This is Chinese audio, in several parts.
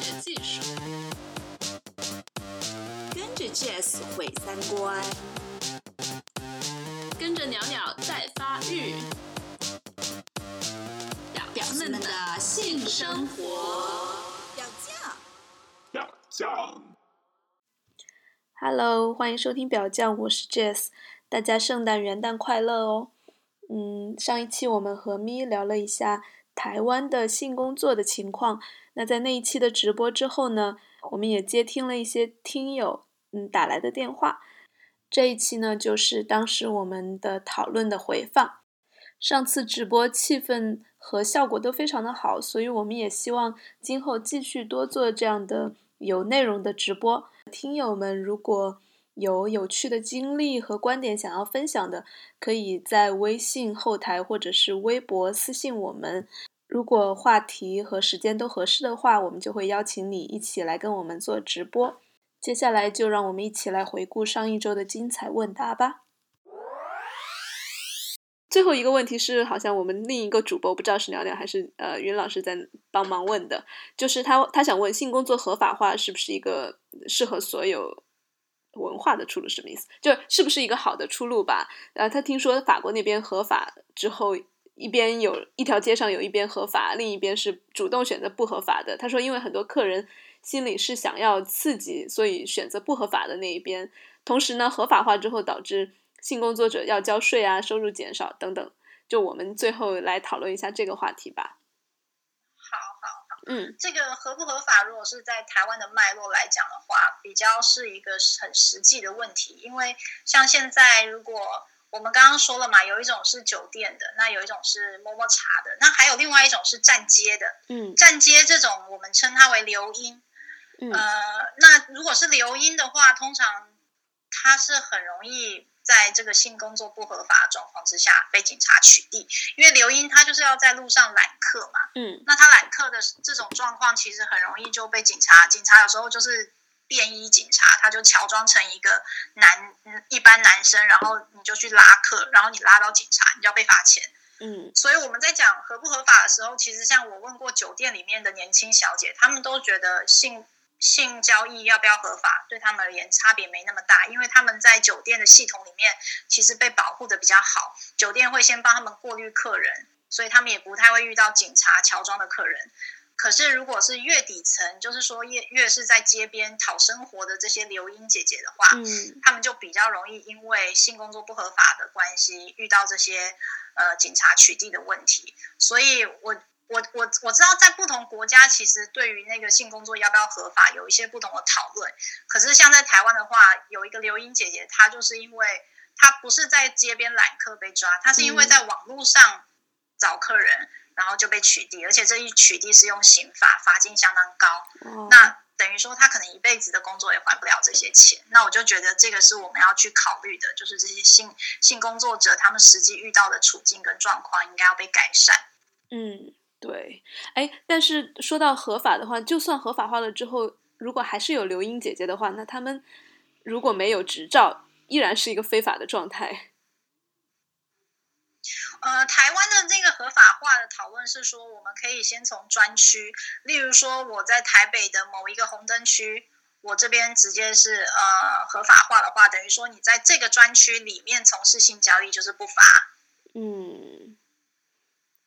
学技术，跟着 Jess 毁三观，跟着鸟鸟在发育。表表们的性生活，表酱。表酱。Hello，欢迎收听表酱，我是 Jess，大家圣诞元旦快乐哦。嗯，上一期我们和咪聊了一下台湾的性工作的情况，那在那一期的直播之后呢，我们也接听了一些听友嗯打来的电话。这一期呢，就是当时我们的讨论的回放。上次直播气氛和效果都非常的好，所以我们也希望今后继续多做这样的有内容的直播。听友们如果有有趣的经历和观点想要分享的，可以在微信后台或者是微博私信我们。如果话题和时间都合适的话，我们就会邀请你一起来跟我们做直播。接下来就让我们一起来回顾上一周的精彩问答吧。最后一个问题是，好像我们另一个主播不知道是聊聊还是呃云老师在帮忙问的，就是他他想问性工作合法化是不是一个适合所有文化的出路？什么意思？就是不是一个好的出路吧？呃，他听说法国那边合法之后，一边有一条街上有一边合法，另一边是主动选择不合法的。他说，因为很多客人心里是想要刺激，所以选择不合法的那一边。同时呢，合法化之后导致。性工作者要交税啊，收入减少等等，就我们最后来讨论一下这个话题吧。嗯，这个合不合法，如果是在台湾的脉络来讲的话，比较是一个很实际的问题。因为像现在，如果我们刚刚说了嘛，有一种是酒店的，那有一种是摸摸茶的，那还有另外一种是站街的。嗯，站街这种我们称它为流音。嗯，呃，那如果是流音的话，通常它是很容易。在这个性工作不合法的状况之下被警察取缔，因为刘英她就是要在路上揽客嘛，嗯，那他揽客的这种状况其实很容易就被警察，警察有时候就是便衣警察，他就乔装成一个男一般男生，然后你就去拉客，然后你拉到警察，你就要被罚钱，嗯，所以我们在讲合不合法的时候，其实像我问过酒店里面的年轻小姐，他们都觉得性。性交易要不要合法，对他们而言差别没那么大，因为他们在酒店的系统里面其实被保护的比较好，酒店会先帮他们过滤客人，所以他们也不太会遇到警察乔装的客人。可是如果是越底层，就是说越越是在街边讨生活的这些流音姐姐的话，嗯，他们就比较容易因为性工作不合法的关系遇到这些呃警察取缔的问题，所以我。我我我知道，在不同国家，其实对于那个性工作要不要合法，有一些不同的讨论。可是像在台湾的话，有一个刘英姐姐，她就是因为她不是在街边揽客被抓，她是因为在网络上找客人，然后就被取缔，而且这一取缔是用刑法，罚金相当高。哦、那等于说，她可能一辈子的工作也还不了这些钱。那我就觉得这个是我们要去考虑的，就是这些性性工作者他们实际遇到的处境跟状况，应该要被改善。嗯。对，哎，但是说到合法的话，就算合法化了之后，如果还是有刘英姐姐的话，那他们如果没有执照，依然是一个非法的状态。呃，台湾的这个合法化的讨论是说，我们可以先从专区，例如说我在台北的某一个红灯区，我这边直接是呃合法化的话，等于说你在这个专区里面从事性交易就是不罚。嗯。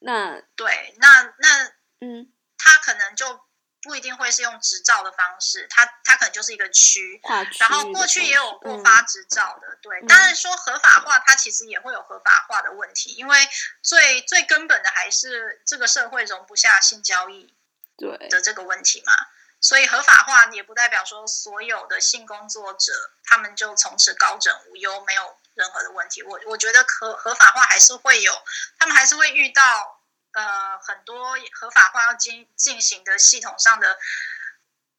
那对，那那嗯，他可能就不一定会是用执照的方式，他他可能就是一个区，然后过去也有过发执照的，嗯、对。当然说合法化，它其实也会有合法化的问题，因为最最根本的还是这个社会容不下性交易对的这个问题嘛。所以合法化也不代表说所有的性工作者他们就从此高枕无忧，没有任何的问题。我我觉得合合法化还是会有，他们还是会遇到呃很多合法化要进进行的系统上的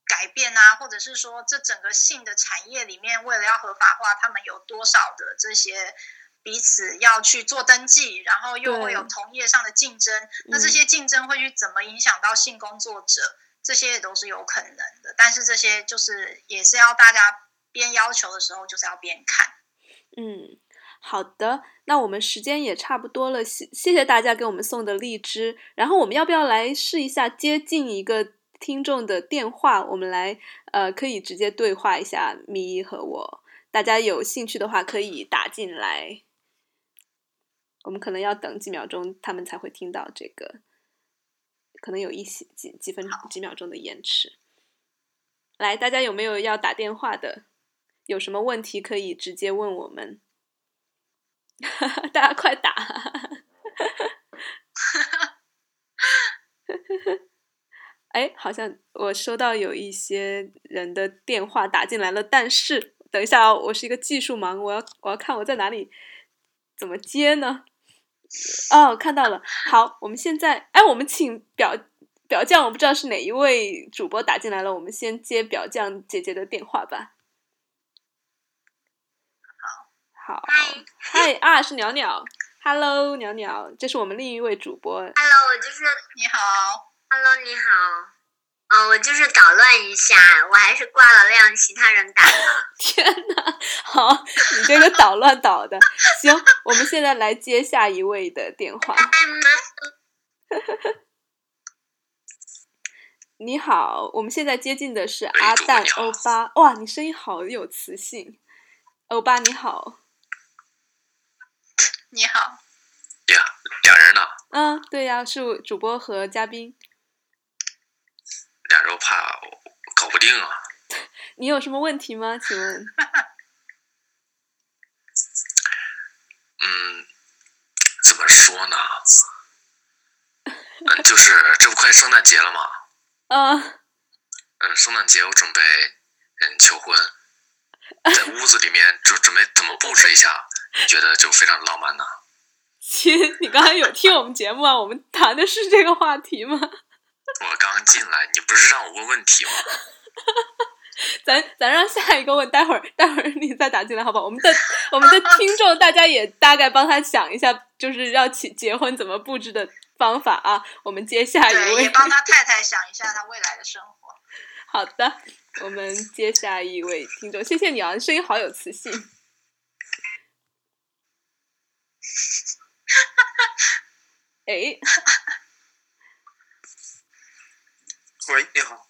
改变啊，或者是说这整个性的产业里面，为了要合法化，他们有多少的这些彼此要去做登记，然后又会有同业上的竞争，那这些竞争会去怎么影响到性工作者？这些也都是有可能的，但是这些就是也是要大家边要求的时候，就是要边看。嗯，好的，那我们时间也差不多了，谢谢谢大家给我们送的荔枝。然后我们要不要来试一下接近一个听众的电话，我们来呃可以直接对话一下咪和我。大家有兴趣的话可以打进来，我们可能要等几秒钟，他们才会听到这个，可能有一些几几分几秒钟的延迟。来，大家有没有要打电话的？有什么问题可以直接问我们？大家快打！哎，好像我收到有一些人的电话打进来了，但是等一下哦，我是一个技术盲，我要我要看我在哪里，怎么接呢？哦，看到了。好，我们现在，哎，我们请表表匠，我不知道是哪一位主播打进来了，我们先接表匠姐姐的电话吧。好，嗨啊，是鸟鸟，Hello，鸟鸟，这是我们另一位主播。Hello，我就是你好，Hello，你好。嗯、我就是捣乱一下，我还是挂了，让其他人打了。天呐，好，你这个捣乱捣的，行，我们现在来接下一位的电话。你好，我们现在接近的是阿蛋欧巴，哇，你声音好有磁性。欧巴你好，你好，呀，俩人呢，嗯，对呀、是主播和嘉宾。俩人我怕我搞不定啊。你有什么问题吗？请问？嗯，怎么说呢？嗯，就 是这不快圣诞节了吗？嗯，嗯，圣诞节我准备嗯求婚，在屋子里面就准备怎么布置一下，你觉得就非常浪漫呢？亲，你刚才有听我们节目啊？我们谈的是这个话题吗？我刚进来，你不是让我问问题吗？咱咱让下一个问，待会儿待会儿你再打进来，好不好？我们的我们的听众大家也大概帮他想一下，就是要结结婚怎么布置的方法啊。我们接下一，位也，帮他太太想一下他未来的生活。好的，我们接下一位听众，谢谢你啊，声音好有磁性。哎，喂，你好，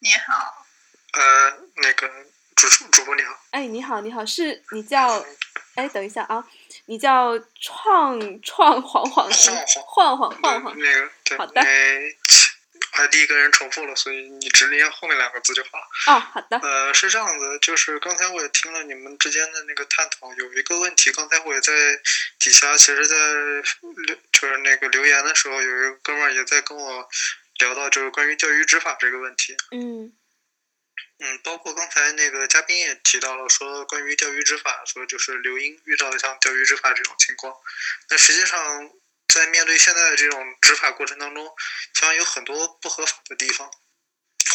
你好，呃，那个主主播你好，哎，你好，你好，是你叫？哎，等一下啊，你叫创创晃晃晃晃晃晃那个，好的因为 ID 跟人重复了，所以你只念后面两个字就好了。哦，好的，呃，是这样子，就是刚才我也听了你们之间的那个探讨，有一个问题，刚才我也在底下，其实，在留就是那个留言的时候，有一个哥们儿也在跟我聊到，就是关于钓鱼执法这个问题。嗯嗯，包括刚才那个嘉宾也提到了，说关于钓鱼执法，说就是刘英遇到像钓鱼执法这种情况。那实际上，在面对现在的这种执法过程当中，实际上有很多不合法的地方，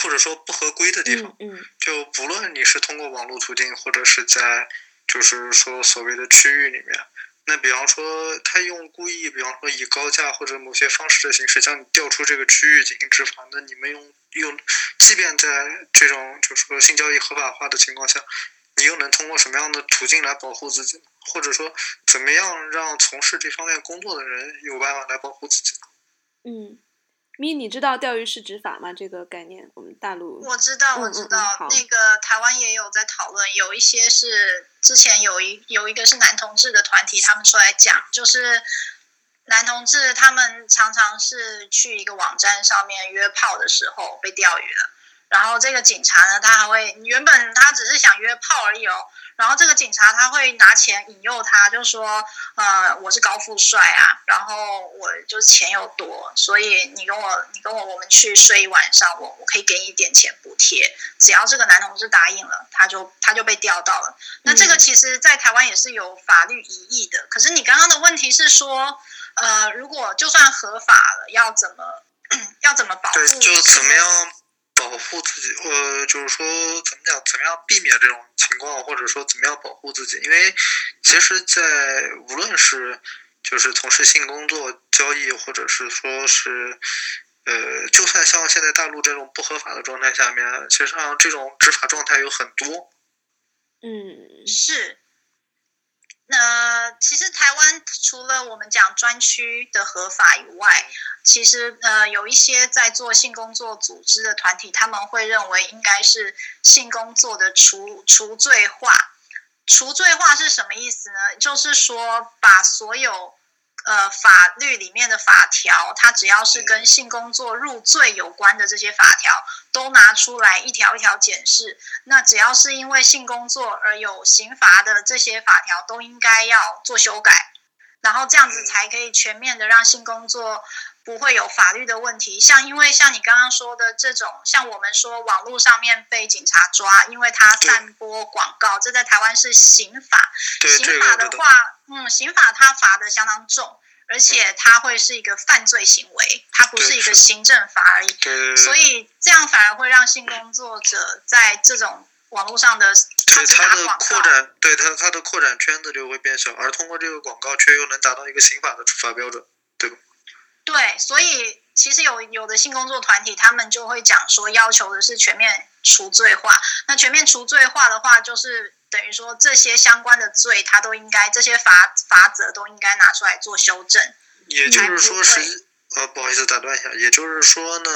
或者说不合规的地方。嗯嗯就不论你是通过网络途径，或者是在就是说所谓的区域里面，那比方说他用故意，比方说以高价或者某些方式的形式将你调出这个区域进行执法，那你们用用，即便在这种就是说性交易合法化的情况下，你又能通过什么样的途径来保护自己呢？或者说怎么样让从事这方面工作的人有办法来保护自己呢？嗯，咪，你知道钓鱼是执法吗？这个概念，我们大陆我知道，我知道，好那个台湾也有在讨论，有一些是之前有一有一个是男同志的团体，他们出来讲，就是男同志他们常常是去一个网站上面约炮的时候被钓鱼了。然后这个警察呢，他还会原本他只是想约炮而已哦，然后这个警察他会拿钱引诱他，就说，呃，我是高富帅啊，然后我就是钱又多，所以你跟我你跟我我们去睡一晚上，我我可以给你一点钱补贴，只要这个男同志答应了，他就他就被钓到了。那这个其实，在台湾也是有法律疑义的。可是你刚刚的问题是说，呃，如果就算合法了，要怎么 要怎么保护？对，就怎么样保护自己？呃，就是说怎么讲，怎么样避免这种情况，或者说怎么样保护自己？因为其实，在无论是就是从事性工作、交易，或者是说是呃，就算像现在大陆这种不合法的状态下面，其实上这种执法状态有很多。嗯是那其实台湾除了我们讲专区的合法以外，其实呃有一些在做性工作组织的团体，他们会认为应该是性工作的除除罪化。除罪化是什么意思呢？就是说把所有呃法律里面的法条，它只要是跟性工作入罪有关的这些法条，都拿出来一条一条检视。那只要是因为性工作而有刑罚的这些法条，都应该要做修改，然后这样子才可以全面的让性工作。不会有法律的问题，像因为像你刚刚说的这种，像我们说网络上面被警察抓，因为他散播广告，这在台湾是刑法。刑法的话，嗯，刑法它罚的相当重，而且它会是一个犯罪行为，它不是一个行政法而已。所以这样反而会让性工作者在这种网络上的对他的扩展，对他他的扩展圈子就会变小，而通过这个广告却又能达到一个刑法的处罚标准？对，所以其实有有的性工作团体，他们就会讲说，要求的是全面除罪化。那全面除罪化的话，就是等于说这些相关的罪，他都应该这些法法则都应该拿出来做修正。也就是说是呃，不好意思打断一下，也就是说呢，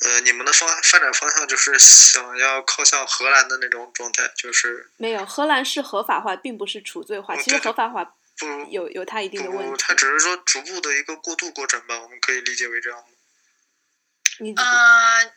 呃，你们的方发展方向就是想要靠向荷兰的那种状态，就是没有荷兰是合法化，并不是除罪化，其实合法化。不有有它一定的问题，它只是说逐步的一个过渡过程吧，我们可以理解为这样呃，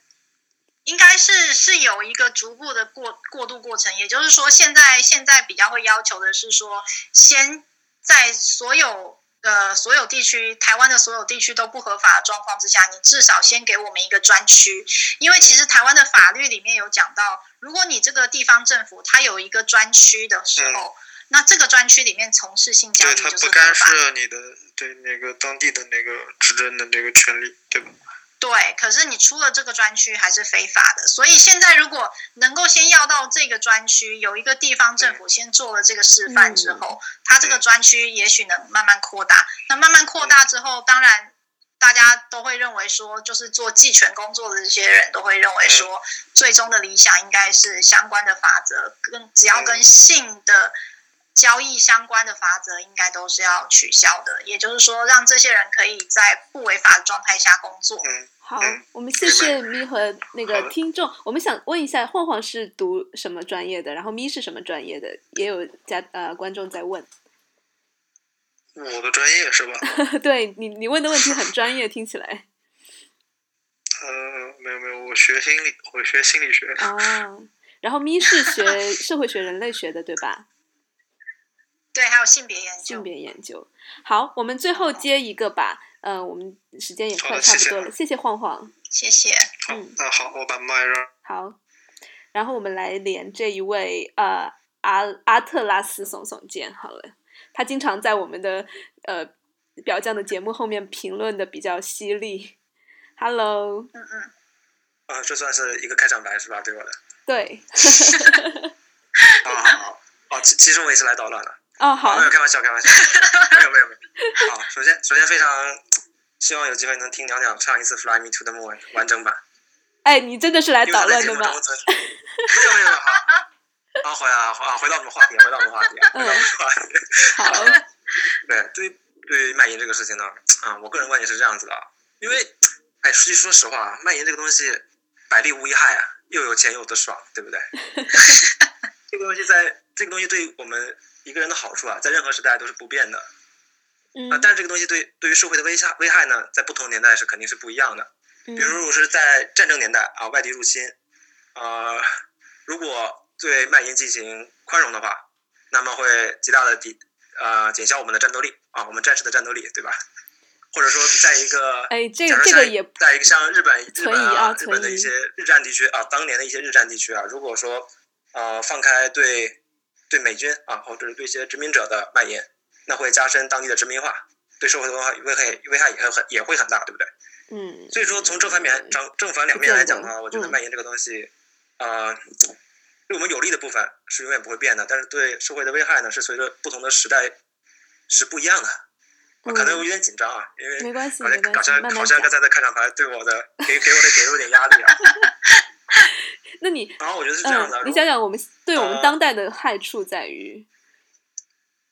应该是是有一个逐步的过过渡过程，也就是说，现在现在比较会要求的是说，先在所有呃所有地区，台湾的所有地区都不合法的状况之下，你至少先给我们一个专区，因为其实台湾的法律里面有讲到，如果你这个地方政府它有一个专区的时候。那这个专区里面从事性交易就是不干涉你的对那个当地的那个执政的那个权利，对吧？对，可是你出了这个专区还是非法的。所以现在如果能够先要到这个专区，有一个地方政府先做了这个示范之后，它这个专区也许能慢慢扩大。那慢慢扩大之后，当然大家都会认为说，就是做继权工作的这些人都会认为说，最终的理想应该是相关的法则跟只要跟性的。交易相关的法则应该都是要取消的，也就是说，让这些人可以在不违法的状态下工作。好，我们谢谢咪和那个听众。我们想问一下，晃晃是读什么专业的？然后咪是什么专业的？也有家呃观众在问。我的专业是吧？对你，你问的问题很专业，听起来。呃，没有没有，我学心理，我学心理学。哦，然后咪是学社会学、人类学的，对吧？对，还有性别研究。性别研究，好，我们最后接一个吧。嗯，我们时间也快差不多了，谢谢晃晃。谢谢。嗯，那好，我把麦让。好，然后我们来连这一位呃阿阿特拉斯耸耸肩好了，他经常在我们的呃表匠的节目后面评论的比较犀利。Hello。嗯嗯。啊，这算是一个开场白是吧？对我的。对。好 好好，哦，其其实我也是来捣乱的。哦，好，没有开玩笑，开玩笑，没有没有没有。好，首先首先非常希望有机会能听娘娘唱一次《Fly Me to the Moon》完整版。哎，你真的是来捣乱的吗？没有没有好，好回来啊啊，回到我们话题，回到我们话题，回到我们话题。好。对，对于对于卖淫这个事情呢，啊，我个人观点是这样子的，因为，哎，实际说实话，卖淫这个东西百利无一害啊，又有钱又得爽，对不对？这个东西在，这个东西对于我们。一个人的好处啊，在任何时代都是不变的，啊，但是这个东西对对于社会的危害危害呢，在不同年代是肯定是不一样的。比如如果是在战争年代啊，外敌入侵，呃，如果对卖淫进行宽容的话，那么会极大的抵呃减消我们的战斗力啊，我们战士的战斗力，对吧？或者说，在一个哎，这个这个也在一个像日本日本啊日本的一些日战地区啊，当年的一些日战地区啊，如果说呃放开对。对美军啊，或者是对一些殖民者的卖淫，那会加深当地的殖民化，对社会的危害危害危害也很也会很大，对不对？嗯。所以说，从正反面正正反两面来讲的话，我觉得卖淫这个东西，啊，对我们有利的部分是永远不会变的，但是对社会的危害呢，是随着不同的时代是不一样的。可能有点紧张啊，因为好像好像好像刚才的开场白对我的给给我的给了我点压力啊。然后我觉得是这样的。你想想，我们对我们当代的害处在于，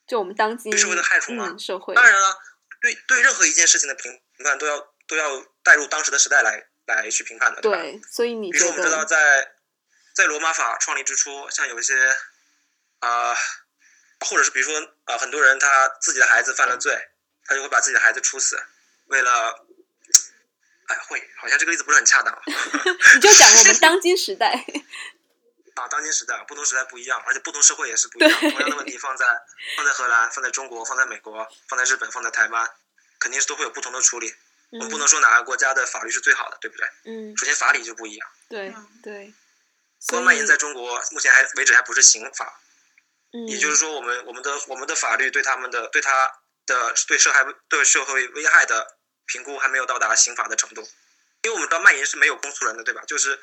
就我们当今对社会的害处吗？嗯，社会。当然了，对对任何一件事情的评判都要都要带入当时的时代来来去评判的，吧？对，所以你觉比如说，我们知道得在在罗马法创立之初，像有一些啊、或者是比如说啊、很多人他自己的孩子犯了罪，他就会把自己的孩子处死，为了，哎，会好像这个例子不是很恰当啊。你就讲我们当今时代，啊，当今时代不同时代不一样，而且不同社会也是不一样。对同样的问题放在放在荷兰、放在中国、放在美国、放在日本、放在台湾，肯定是都会有不同的处理。我们不能说哪个国家的法律是最好的，对不对？嗯，首先法理就不一样。对嗯对，所以光蔓延在中国，目前还为止还不是刑法，嗯，也就是说，我们我们的我们的法律对他们的对他的对社会对社会危害的评估还没有到达刑法的程度，因为我们知道卖淫是没有公诉人的，对吧？就是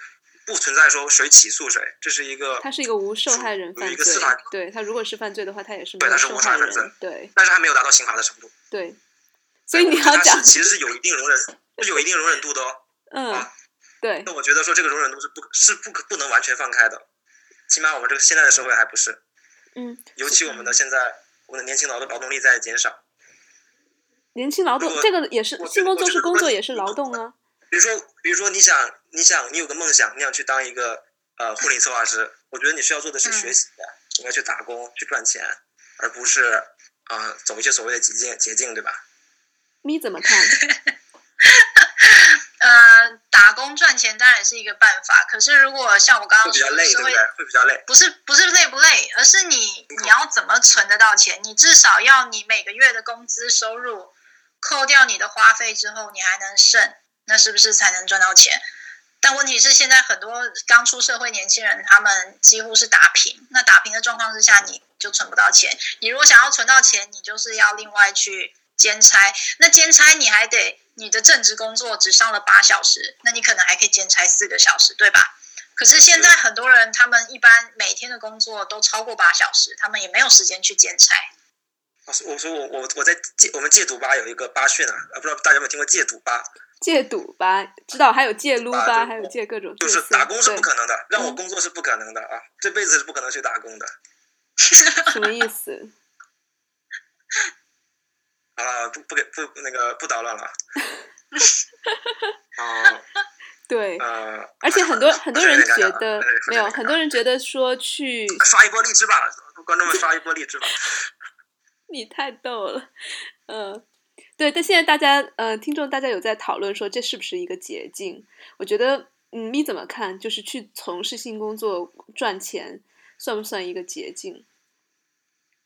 不存在说谁起诉谁，这是一个他是一个无受害人有犯罪一个司法，对他如果是犯罪的话，他也是没对他是无受害人人，对但是还没有达到刑法的程度。对，所以你要讲，其实是有一定容忍，是有一定容忍度的哦。嗯啊，对那我觉得说这个容忍度是不是不可不能完全放开的，起码我们这个现在的社会还不是，嗯，尤其我们的现在我们的年轻劳动劳动力在减少。年轻劳动这个也是性工作是工作也是劳动啊，比如说，比如说你想你想你有个梦想，你想去当一个呃婚礼策划师，我觉得你需要做的是学习，应该去打工去赚钱，而不是啊、呃走一些所谓的捷径捷径，对吧？你怎么看？呃，打工赚钱当然是一个办法，可是如果像我刚刚说的，会比较累，会对不对？会比较累。不是不是累不累，而是你你要怎么存得到钱？你至少要你每个月的工资收入扣掉你的花费之后，你还能剩，那是不是才能赚到钱？但问题是，现在很多刚出社会年轻人，他们几乎是打平。那打平的状况之下，你就存不到钱。你如果想要存到钱，你就是要另外去兼差。那兼差你还得你的正职工作只上了八小时，那你可能还可以兼差四个小时，对吧？可是现在很多人，他们一般每天的工作都超过八小时，他们也没有时间去兼差。我说我说我我我在戒我们戒赌吧有一个吧训啊，啊不知道大家有没有听过戒赌吧？戒赌吧，知道还有戒撸吧，还有戒各种就是打工是不可能的，让我嗯工作是不可能的啊，这辈子是不可能去打工的。什么意思？好 了，不不给不那个不捣乱了。啊对，呃，而且很多很多人觉得没有，很多人觉得说去刷一波荔枝吧，观众们刷一波荔枝吧。你太逗了，嗯，对，但现在大家呃，听众大家有在讨论说这是不是一个捷径？我觉得，嗯，你怎么看？就是去从事性工作赚钱，算不算一个捷径？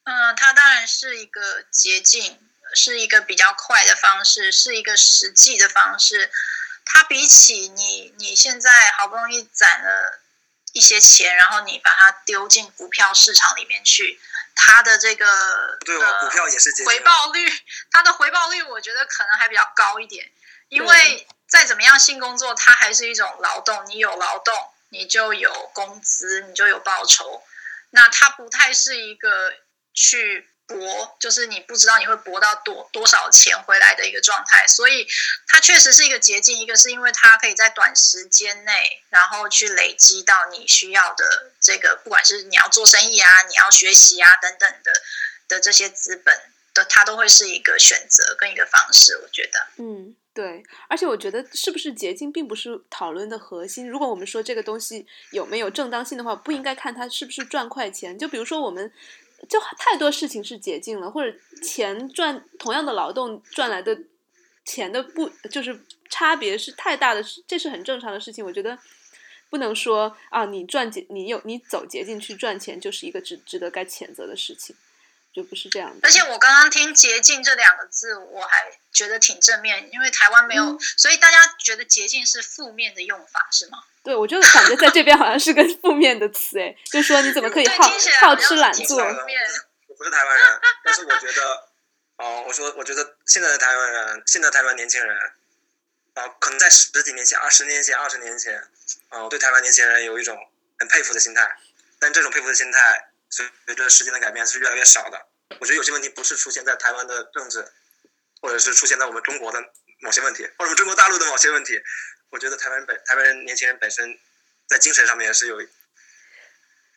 嗯，它当然是一个捷径，是一个比较快的方式，是一个实际的方式。它比起你你现在好不容易攒了一些钱，然后你把它丢进股票市场里面去，它的这个对，呃股票也是。回报率，它的回报率我觉得可能还比较高一点，因为再怎么样性工作，它还是一种劳动，你有劳动，你就有工资，你就有报酬，那它不太是一个去搏，就是你不知道你会搏到多多少钱回来的一个状态，所以它确实是一个捷径，一个是因为它可以在短时间内，然后去累积到你需要的这个，不管是你要做生意啊，你要学习啊等等的的这些资本的，它都会是一个选择跟一个方式，我觉得。嗯，对，而且我觉得是不是捷径并不是讨论的核心。如果我们说这个东西有没有正当性的话，不应该看它是不是赚快钱。就比如说我们，就太多事情是捷径了，或者钱赚同样的劳动赚来的钱的不就是差别是太大的，这是很正常的事情。我觉得不能说啊，你赚捷，你有你走捷径去赚钱，就是一个值值得该谴责的事情，就不是这样的。而且我刚刚听“捷径”这两个字，我还觉得挺正面，因为台湾没有，嗯所以大家觉得“捷径”是负面的用法，是吗？对，我就感觉在这边好像是个负面的词，哎，就说你怎么可以好好好吃懒做？我不是台湾人，但是我觉得，哦，我说我觉得现在的台湾人，现在台湾年轻人，啊、可能在十几年前、二十年前、二十年前，啊、我对台湾年轻人有一种很佩服的心态，但这种佩服的心态随着时间的改变是越来越少的。我觉得有些问题不是出现在台湾的政治，或者是出现在我们中国的某些问题，或者我们中国大陆的某些问题。我觉得台湾本台湾人年轻人本身在精神上面是有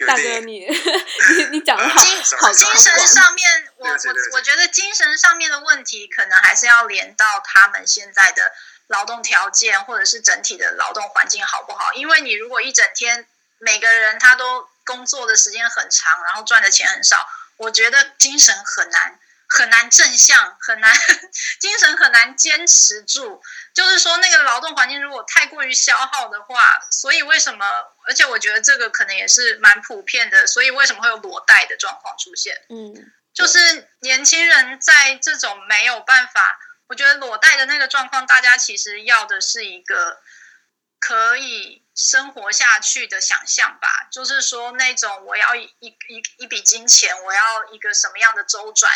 大哥，你你你讲的好好精神上面，我我我觉得精神上面的问题，可能还是要连到他们现在的劳动条件，或者是整体的劳动环境好不好？因为你如果一整天每个人他都工作的时间很长，然后赚的钱很少，我觉得精神很难。很难正向，很难 精神很难坚持住。就是说，那个劳动环境如果太过于消耗的话，所以为什么？而且我觉得这个可能也是蛮普遍的。所以为什么会有裸贷的状况出现？嗯，就是年轻人在这种没有办法，我觉得裸贷的那个状况，大家其实要的是一个可以生活下去的想象吧。就是说，那种我要一一一笔金钱，我要一个什么样的周转。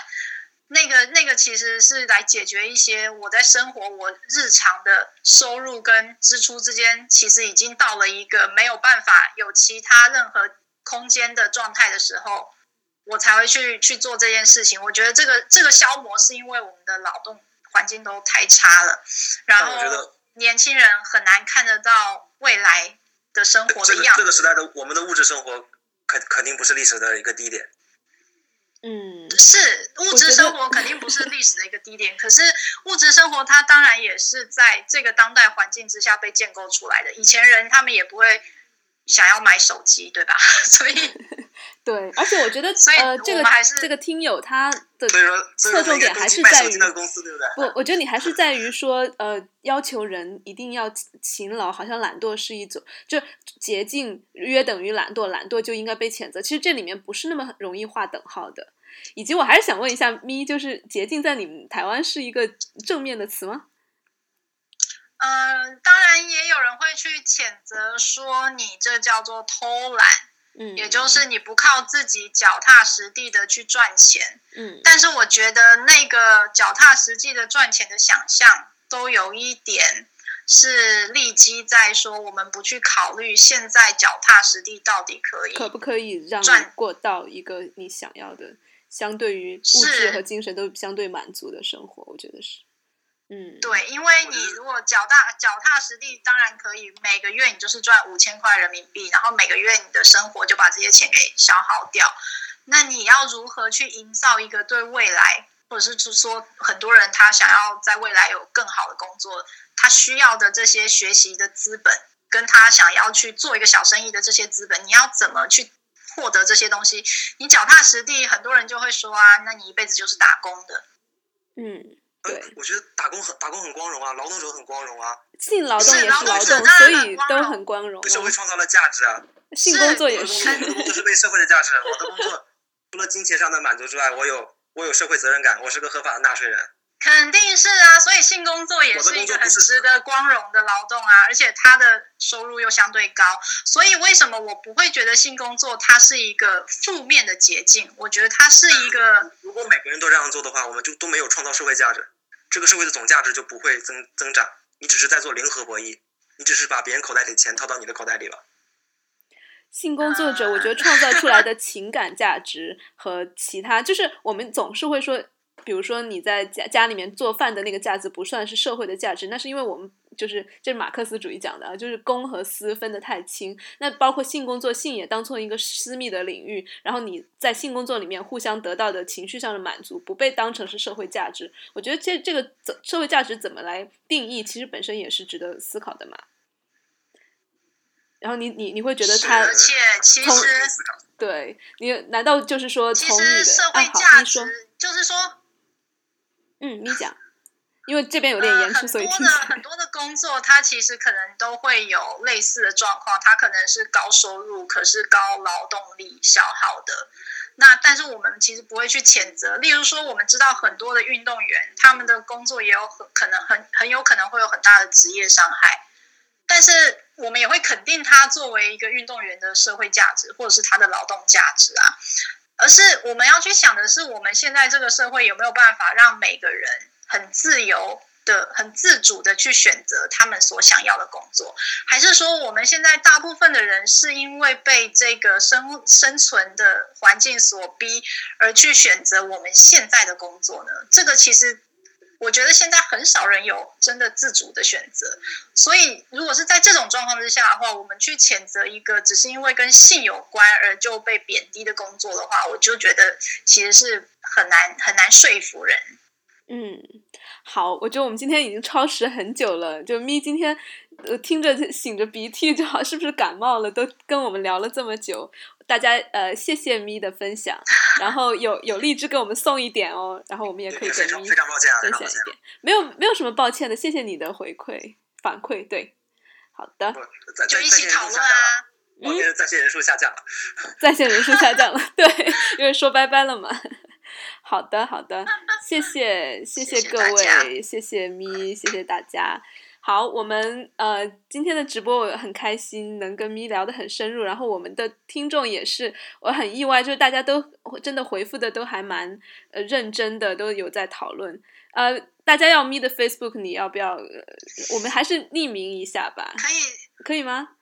那个那个其实是来解决一些我在生活我日常的收入跟支出之间，其实已经到了一个没有办法有其他任何空间的状态的时候，我才会去去做这件事情。我觉得这个这个消磨是因为我们的劳动环境都太差了，然后年轻人很难看得到未来的生活的样子。这个时代的我们的物质生活肯肯定不是历史的一个低点。嗯，是物质生活肯定不是历史的一个低点，可是物质生活它当然也是在这个当代环境之下被建构出来的。以前人他们也不会想要买手机，对吧？所以，对，而且我觉得，呃，这个这个听友他的侧重点还是在于不，我觉得你还是在于说，呃，要求人一定要勤劳，好像懒惰是一种，就捷径约等于懒惰，懒惰就应该被谴责。其实这里面不是那么容易画等号的。以及我还是想问一下咪，就是捷径在你们台湾是一个正面的词吗？嗯，当然也有人会去谴责说你这叫做偷懒，嗯，也就是你不靠自己脚踏实地的去赚钱，嗯，但是我觉得那个脚踏实地的赚钱的想象都有一点是立基在说我们不去考虑现在脚踏实地到底可以可不可以让你过到一个你想要的。相对于物质和精神都相对满足的生活，我觉得是，嗯，对，因为你如果脚踏脚踏实地，当然可以每个月你就是赚五千块人民币，然后每个月你的生活就把这些钱给消耗掉。那你要如何去营造一个对未来，或者是说很多人他想要在未来有更好的工作，他需要的这些学习的资本，跟他想要去做一个小生意的这些资本，你要怎么去？获得这些东西，你脚踏实地，很多人就会说啊，那你一辈子就是打工的。嗯，对，我觉得打工很打工很光荣啊，劳动者很光荣啊，性劳动也是劳动，所以都很光荣，为社会创造了价值啊。性工作也是，我的工作是为社会的价值。我的工作除了金钱上的满足之外，我有我有社会责任感，我是个合法的纳税人。肯定是啊，所以性工作也是一个很值得光荣的劳动啊，而且他的收入又相对高，所以为什么我不会觉得性工作它是一个负面的捷径？我觉得它是一个。如果每个人都这样做的话，我们就都没有创造社会价值，这个社会的总价值就不会增增长。你只是在做零和博弈，你只是把别人口袋里的钱掏到你的口袋里了。性工作者，我觉得创造出来 的情感价值和其他，就是我们总是会说。比如说你在家家里面做饭的那个价值不算是社会的价值，那是因为我们就是这是马克思主义讲的啊，就是公和私分得太清。那包括性工作，性也当做一个私密的领域，然后你在性工作里面互相得到的情绪上的满足，不被当成是社会价值。我觉得这这个怎社会价值怎么来定义，其实本身也是值得思考的嘛。然后你你你会觉得他，而且其实对你难道就是说从你的社会价值就是说。嗯，你讲，因为这边有点延迟，所以听起很多的工作，它其实可能都会有类似的状况，它可能是高收入，可是高劳动力消耗的。那但是我们其实不会去谴责，例如说，我们知道很多的运动员，他们的工作也有很可能很很有可能会有很大的职业伤害，但是我们也会肯定他作为一个运动员的社会价值，或者是他的劳动价值啊。而是我们要去想的是，我们现在这个社会有没有办法让每个人很自由的、很自主的去选择他们所想要的工作，还是说我们现在大部分的人是因为被这个生生存的环境所逼而去选择我们现在的工作呢？这个其实。我觉得现在很少人有真的自主的选择，所以如果是在这种状况之下的话，我们去谴责一个只是因为跟性有关而就被贬低的工作的话，我就觉得其实是很难很难说服人。嗯，好，我觉得我们今天已经超时很久了，就咪今天呃听着醒着鼻涕，就好是不是感冒了？都跟我们聊了这么久。大家呃，谢谢咪的分享，然后有有荔枝给我们送一点哦，然后我们也可以给咪非常抱歉啊，分享一点，没有没有什么抱歉的，谢谢你的回馈反馈，对，好的，就一起讨论啊，嗯，在线人数下降了，在线人数下降了，对，因为说拜拜了嘛，好的好的，谢谢谢谢各位，谢谢咪，谢谢大家。好，我们呃今天的直播我很开心，能跟咪聊得很深入，然后我们的听众也是，我很意外，就是大家都真的回复的都还蛮呃认真的，都有在讨论。呃，大家要咪的 Facebook，你要不要？我们还是匿名一下吧。可以，可以吗？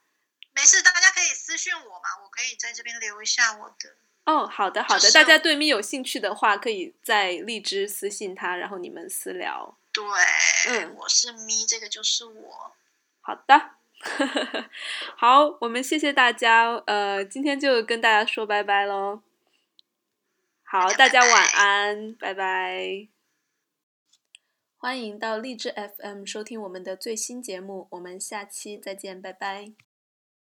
没事，大家可以私信我嘛，我可以在这边留一下我的。哦，好的好的，大家对咪有兴趣的话，可以在荔枝私信他，然后你们私聊。对，嗯，我是咪，这个就是我。好的，好，我们谢谢大家，呃，今天就跟大家说拜拜喽。好，大家晚安，拜拜。欢迎到荔枝 FM 收听我们的最新节目，我们下期再见，拜拜。